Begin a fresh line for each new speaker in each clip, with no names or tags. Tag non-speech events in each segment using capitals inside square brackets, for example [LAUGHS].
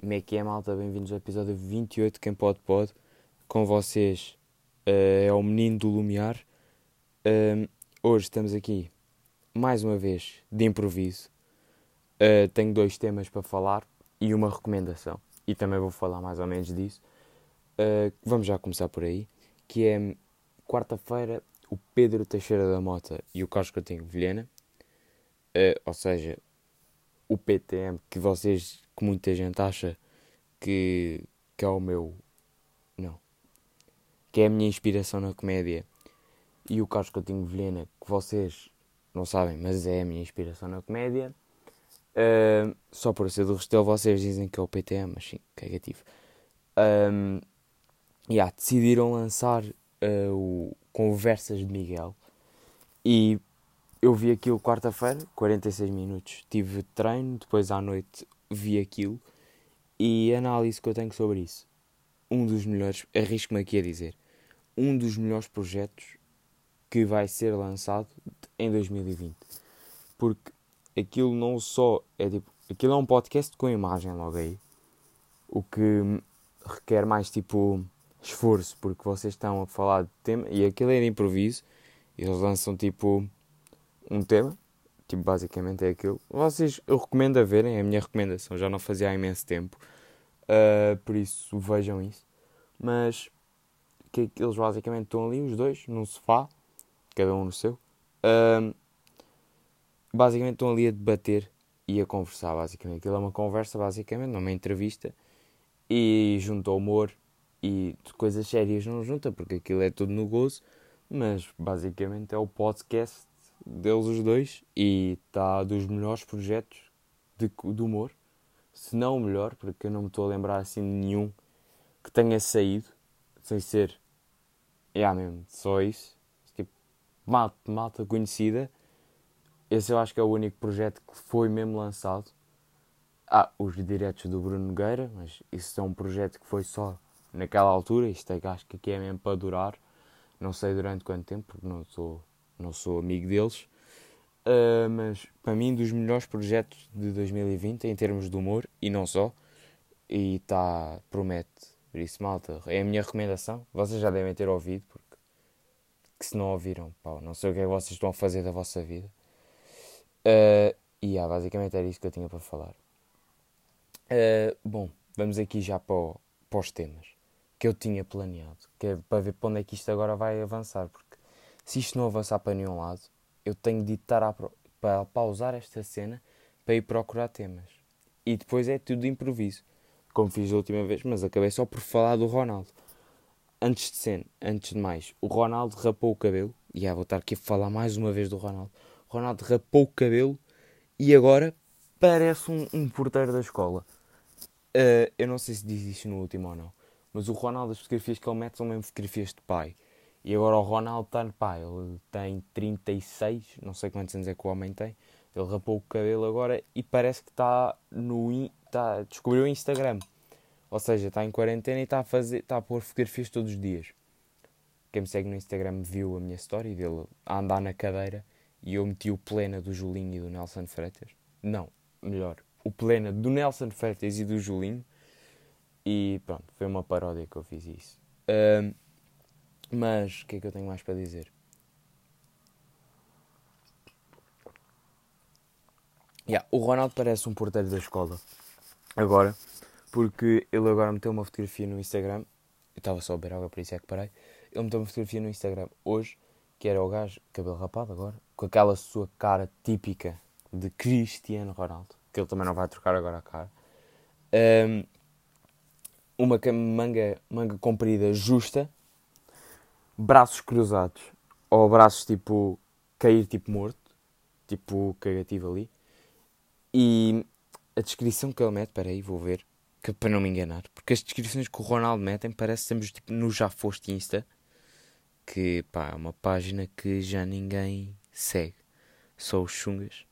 Como é que é, malta? Bem-vindos ao episódio 28 de Quem Pode Pode. Com vocês uh, é o Menino do Lumiar. Uh, hoje estamos aqui, mais uma vez, de improviso. Uh, tenho dois temas para falar e uma recomendação. E também vou falar mais ou menos disso. vamos já começar por aí. Que é, quarta-feira, o Pedro Teixeira da Mota e o Carlos Coutinho Vilhena. ou seja, o PTM que vocês, que muita gente acha que, que é o meu. Não. Que é a minha inspiração na comédia. E o Carlos Coutinho Vilhena, que vocês não sabem, mas é a minha inspiração na comédia. Uh, só por ser do Restelo, vocês dizem que é o PTM, mas sim, cagativo. Um, yeah, decidiram lançar uh, o Conversas de Miguel. E eu vi aquilo quarta-feira, 46 minutos. Tive treino, depois à noite vi aquilo. E a análise que eu tenho sobre isso. Um dos melhores, arrisco-me aqui a dizer, um dos melhores projetos que vai ser lançado em 2020. Porque aquilo não só é tipo. Aquilo é um podcast com imagem logo aí. O que requer mais tipo esforço, porque vocês estão a falar de tema e aquilo é de improviso. Eles lançam tipo um tema, tipo, basicamente é aquilo. Vocês, eu recomendo a verem, é a minha recomendação, já não fazia há imenso tempo, uh, por isso vejam isso. Mas que, que eles basicamente estão ali, os dois, num sofá, cada um no seu. Uh, basicamente estão ali a debater e a conversar, basicamente. Aquilo é uma conversa, basicamente, não é uma entrevista. E junto ao humor e coisas sérias não junta, porque aquilo é tudo no gozo. Mas basicamente é o podcast deles os dois e está dos melhores projetos de, de humor, se não o melhor, porque eu não me estou a lembrar assim nenhum que tenha saído, sem ser, é yeah, mesmo, só isso, tipo, malta, malta conhecida, esse eu acho que é o único projeto que foi mesmo lançado. Ah, os diretos do Bruno Nogueira, mas isso é um projeto que foi só naquela altura, isto é que acho que aqui é mesmo para durar, não sei durante quanto tempo, porque não sou não sou amigo deles, uh, mas para mim dos melhores projetos de 2020 em termos de humor e não só, e está, promete, por isso malta, é a minha recomendação, vocês já devem ter ouvido, porque que se não ouviram, pá, não sei o que é que vocês estão a fazer da vossa vida. Uh, e yeah, basicamente era isso que eu tinha para falar. Uh, bom, vamos aqui já para, o, para os temas que eu tinha planeado, que é para ver para onde é que isto agora vai avançar, porque se isto não avançar para nenhum lado, eu tenho de estar a, para pausar esta cena para ir procurar temas. E depois é tudo de improviso, como fiz da última vez, mas acabei só por falar do Ronaldo. Antes de ser, antes de mais, o Ronaldo rapou o cabelo, e vou estar aqui a falar mais uma vez do Ronaldo. O Ronaldo rapou o cabelo e agora parece um, um porteiro da escola. Uh, eu não sei se diz isto no último ou não, mas o Ronaldo, as fotografias que ele mete são mesmo fotografias de pai. E agora o Ronaldo está, pá, ele tem 36, não sei quantos anos é que o homem tem. Ele rapou o cabelo agora e parece que está no. Tá, descobriu o Instagram. Ou seja, está em quarentena e está a, fazer, está a pôr fotografias todos os dias. Quem me segue no Instagram viu a minha história dele a andar na cadeira e eu meti o plena do Julinho e do Nelson Freitas. Não, melhor, o plena do Nelson Freitas e do Julinho. E pronto, foi uma paródia que eu fiz isso. Um, mas o que é que eu tenho mais para dizer? Yeah, o Ronaldo parece um porteiro da escola. Agora, porque ele agora meteu uma fotografia no Instagram. Eu estava só a beber água, por isso é que parei. Ele meteu uma fotografia no Instagram hoje, que era o gajo, cabelo rapado agora, com aquela sua cara típica de Cristiano Ronaldo, que ele também não vai trocar agora a cara. Um, uma manga, manga comprida justa, braços cruzados ou braços tipo cair tipo morto, tipo cagativo ali. E a descrição que ele mete, peraí, vou ver, que, para não me enganar, porque as descrições que o Ronaldo metem parece que estamos tipo, no Já Foste Insta, que pá, é uma página que já ninguém segue, só os chungas.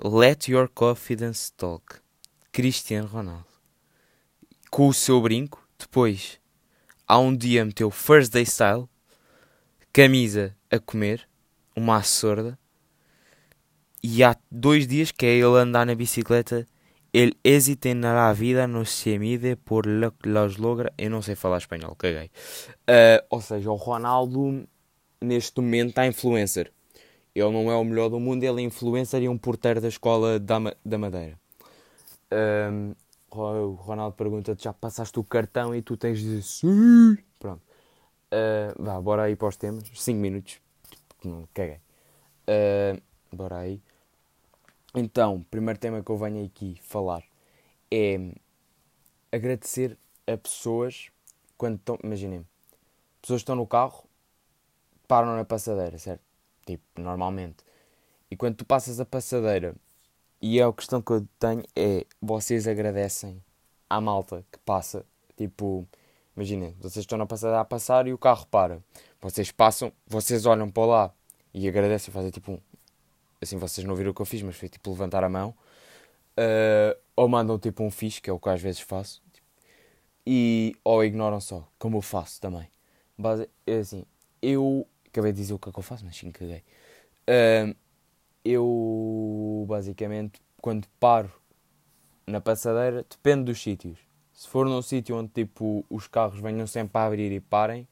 Let your confidence talk. Cristiano Ronaldo. Com o seu brinco, depois há um dia meteu First Day Style, camisa a comer, uma sorda, e há dois dias que é ele andar na bicicleta el éxito na vida não se mide por los logra. Eu não sei falar espanhol, caguei. Uh, ou seja, o Ronaldo neste momento está influencer. Ele não é o melhor do mundo, ele é influencer e um porteiro da escola da, da Madeira. Um, o Ronaldo pergunta-te: já passaste o cartão e tu tens de dizer sim. Pronto. Uh, vá, bora aí para os temas. 5 minutos. Tipo, não caguei. Uh, bora aí. Então, primeiro tema que eu venho aqui falar é agradecer a pessoas quando estão. Imaginem, pessoas estão no carro, param na passadeira, certo? Tipo, normalmente. E quando tu passas a passadeira, e é a questão que eu tenho é vocês agradecem à malta que passa. Tipo, imaginem, vocês estão na passadeira a passar e o carro para. Vocês passam, vocês olham para lá e agradecem, fazem tipo um, assim vocês não viram o que eu fiz, mas foi tipo levantar a mão. Uh, ou mandam tipo um fixe, que é o que às vezes faço. Tipo, e, ou ignoram só, como eu faço também. Base, é assim, eu acabei de dizer o que é que eu faço, mas sim caguei. Uh, eu basicamente quando paro na passadeira, depende dos sítios. Se for num sítio onde tipo os carros venham sempre a abrir e parem,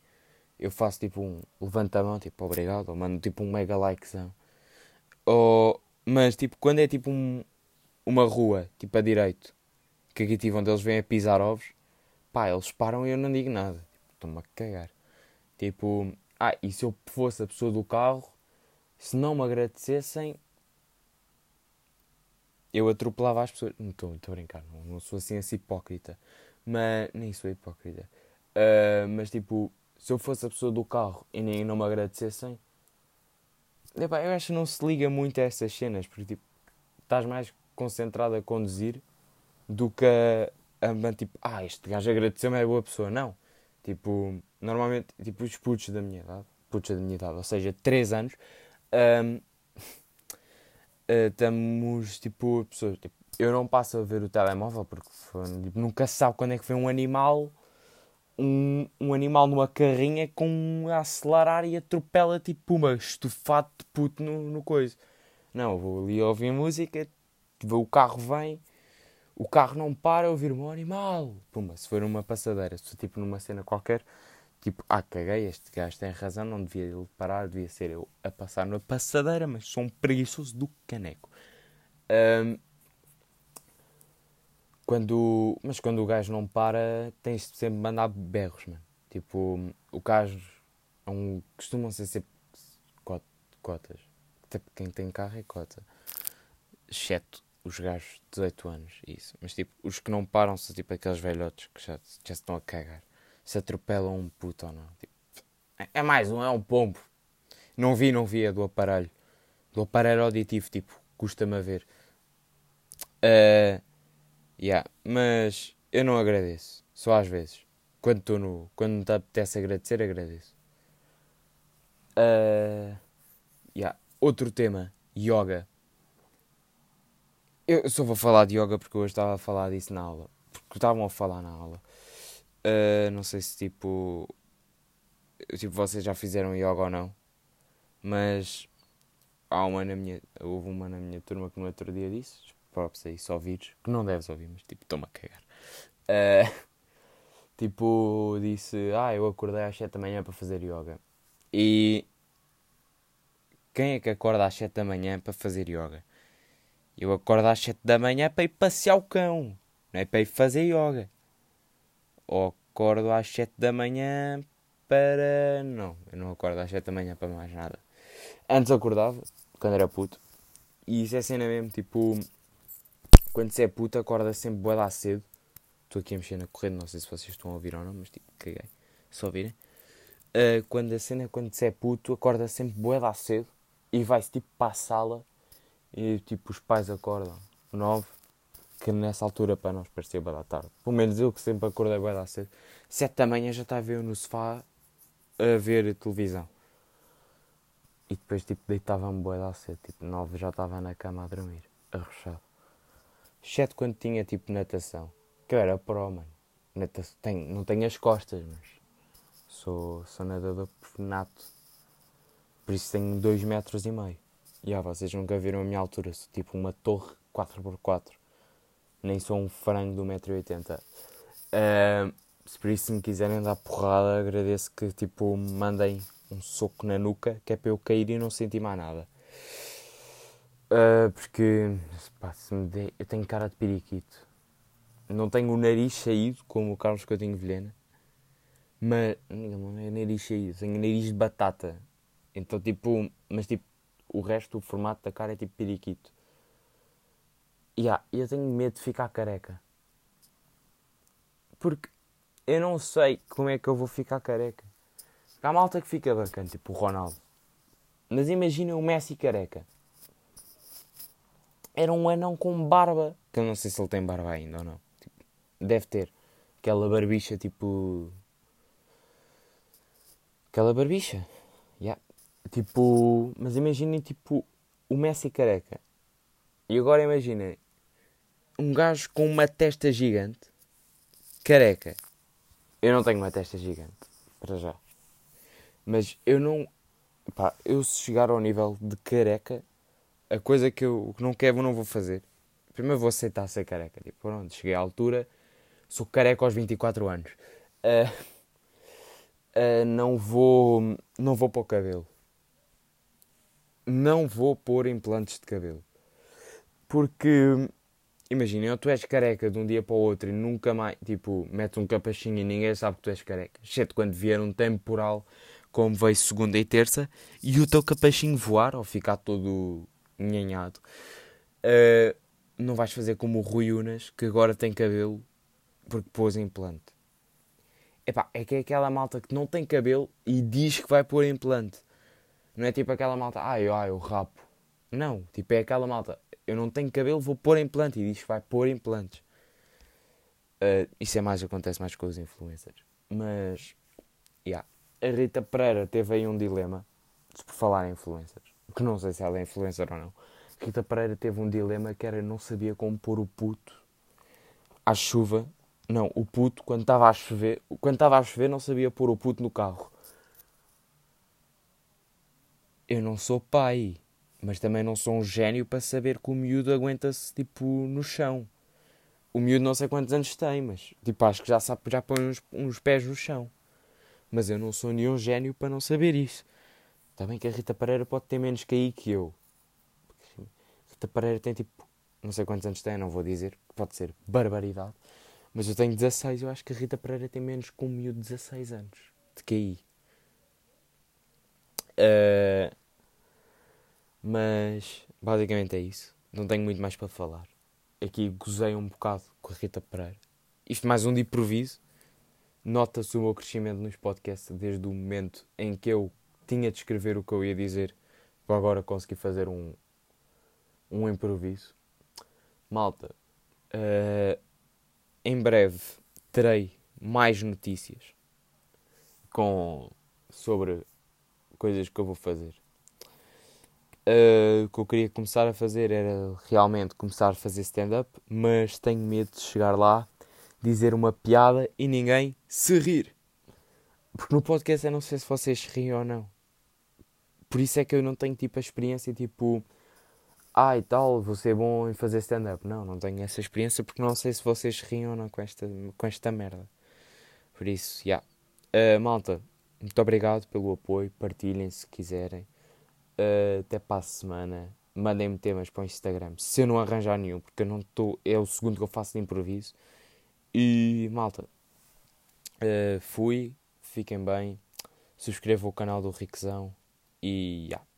eu faço tipo um levanta a mão, tipo obrigado, ou mando tipo um mega likezão. Ou, mas tipo, quando é tipo um, uma rua, tipo a direito, que aqui tipo onde eles vêm a pisar ovos, pá, eles param e eu não digo nada. Tipo, Estou-me a cagar. Tipo, ah, e se eu fosse a pessoa do carro, se não me agradecessem, eu atropelava as pessoas. Não estou a brincar, não, não sou assim esse hipócrita. Mas, nem sou hipócrita. Uh, mas tipo, se eu fosse a pessoa do carro e nem não me agradecessem, Epá, eu acho que não se liga muito a essas cenas, porque tipo, estás mais concentrado a conduzir do que a, a tipo, ah, este gajo agradeceu-me, é boa pessoa. Não. Tipo, normalmente, tipo, os putos da minha idade, putos da minha idade, ou seja, 3 anos, um, eh, estamos, tipo, pessoas, tipo, eu não passo a ver o telemóvel porque tipo, nunca se sabe quando é que vem um animal um, um animal numa carrinha com a acelerar e atropela tipo uma estufado de puto no, no coisa. Não, vou ali ouvir música, o carro vem, o carro não para, eu ouvir um animal. Puma, se for uma passadeira, se for tipo numa cena qualquer, tipo, ah, caguei, este gajo tem razão, não devia ele parar, devia ser eu a passar na passadeira, mas sou um preguiçoso do caneco. Um, quando, mas quando o gajo não para, tens de sempre mandar berros, mano. Tipo, o gajo é um, costumam ser sempre cotas. Até quem tem carro é cota. Exceto os gajos de 18 anos, isso. Mas tipo, os que não param são tipo aqueles velhotes que já, já se estão a cagar. Se atropelam um puto ou não. Tipo, é, é mais um, é um pombo. Não vi, não vi, é do aparelho. Do aparelho auditivo, tipo, custa-me a ver. Uh, Yeah, mas eu não agradeço. Só às vezes. Quando estou no. Quando me apetece agradecer, agradeço. Uh, yeah. Outro tema. Yoga. Eu só vou falar de yoga porque hoje estava a falar disso na aula. Porque estavam a falar na aula. Uh, não sei se tipo. Tipo, vocês já fizeram yoga ou não. Mas há uma na minha. Houve uma na minha turma que no outro dia disse props aí, só ouvires, que não deves ouvir, mas tipo, estou-me a cagar. Uh, [LAUGHS] tipo, disse, ah, eu acordei às 7 da manhã para fazer yoga. E quem é que acorda às 7 da manhã para fazer yoga? Eu acordo às 7 da manhã para ir passear o cão, não é para ir fazer yoga. Ou acordo às 7 da manhã para. Não, eu não acordo às 7 da manhã para mais nada. Antes acordava, quando era puto. E isso é cena mesmo, tipo, quando se é puta, acorda sempre boa cedo. Estou aqui a mexer na corrente, não sei se vocês estão a ouvir ou não, mas tipo, caguei. Só ouvirem. Uh, quando a cena, quando se é puto, acorda sempre boa cedo e vai-se tipo para a sala e tipo os pais acordam nove, que nessa altura para nós parecia boa da tarde. Pelo menos eu que sempre acordei boa da cedo. Sete da manhã já estava eu no sofá a ver televisão. E depois tipo deitava-me boa da cedo, tipo nove já estava na cama a dormir, arrochado. Exceto quando tinha tipo natação. Que eu era pro, mano. Natação. Tenho, não tenho as costas, mas sou, sou nadador nato. Por isso tenho 2 metros e meio. E ah, vocês nunca viram a minha altura. Sou tipo uma torre 4x4. Nem sou um frango do 1,80m. Uh, se por isso me quiserem dar porrada, agradeço que tipo me mandem um soco na nuca, que é para eu cair e não sentir mais nada. Uh, porque pá, de... eu tenho cara de periquito. Não tenho o nariz saído, como o Carlos Coutinho Vilhena. Mas não é nariz saído, tenho nariz de batata. Então tipo, mas tipo, o resto, o formato da cara é tipo periquito. Yeah, eu tenho medo de ficar careca. Porque eu não sei como é que eu vou ficar careca. Há malta que fica bacana, tipo o Ronaldo. Mas imagina o Messi careca. Era um anão com barba. Que eu não sei se ele tem barba ainda ou não. Tipo, deve ter. Aquela barbicha tipo. Aquela barbicha. Yeah. Tipo. Mas imaginem tipo o Messi careca. E agora imaginem um gajo com uma testa gigante, careca. Eu não tenho uma testa gigante, para já. Mas eu não. Pá, eu se chegar ao nível de careca, a coisa que eu não quero, não vou fazer. Primeiro vou aceitar ser careca. Tipo, pronto, cheguei à altura, sou careca aos 24 anos. Uh, uh, não vou. Não vou pôr cabelo. Não vou pôr implantes de cabelo. Porque Imaginem, ou tu és careca de um dia para o outro e nunca mais, tipo, metes um capachinho e ninguém sabe que tu és careca. Exceto quando vier um temporal, como veio segunda e terça, e o teu capachinho voar ou ficar todo nhanhado. Uh, não vais fazer como o Rui Unas, que agora tem cabelo porque pôs implante. Epá, é que é aquela malta que não tem cabelo e diz que vai pôr implante. Não é tipo aquela malta, ai, ai, eu rapo. Não, tipo é aquela malta, eu não tenho cabelo, vou pôr implante. E diz vai pôr implantes. Uh, isso é mais, acontece mais com os influencers. Mas, yeah. a Rita Pereira teve aí um dilema, se por falar em influencers, que não sei se ela é influencer ou não. Rita Pereira teve um dilema que era não sabia como pôr o puto à chuva. Não, o puto, quando estava a chover, quando estava a chover, não sabia pôr o puto no carro. Eu não sou pai. Mas também não sou um gênio para saber que o miúdo aguenta-se tipo no chão. O miúdo não sei quantos anos tem, mas tipo acho que já sabe, já põe uns, uns pés no chão. Mas eu não sou nenhum gênio para não saber isso. Está bem que a Rita Pereira pode ter menos que aí que eu. Rita Pereira tem tipo, não sei quantos anos tem, não vou dizer, pode ser barbaridade. Mas eu tenho 16, eu acho que a Rita Pereira tem menos que um miúdo de 16 anos de QI. Uh, mas basicamente é isso. Não tenho muito mais para falar. Aqui gozei um bocado com a Rita Pereira. Isto mais um de improviso. Nota-se o meu crescimento nos podcasts desde o momento em que eu tinha de escrever o que eu ia dizer para agora conseguir fazer um, um improviso. Malta, uh, em breve terei mais notícias com, sobre coisas que eu vou fazer. Uh, o que eu queria começar a fazer era realmente começar a fazer stand-up, mas tenho medo de chegar lá, dizer uma piada e ninguém se rir. Porque no podcast eu não sei se vocês riem ou não. Por isso é que eu não tenho tipo a experiência tipo, ah e tal, vou ser bom em fazer stand-up. Não, não tenho essa experiência porque não sei se vocês riem ou não com esta, com esta merda. Por isso, já. Yeah. Uh, malta, muito obrigado pelo apoio, partilhem se quiserem. Uh, até para a semana. Mandem-me temas para o Instagram. Se eu não arranjar nenhum, porque eu não estou. É o segundo que eu faço de improviso. E malta, uh, fui. Fiquem bem. Subscrevam o canal do Riquezão. E. Yeah.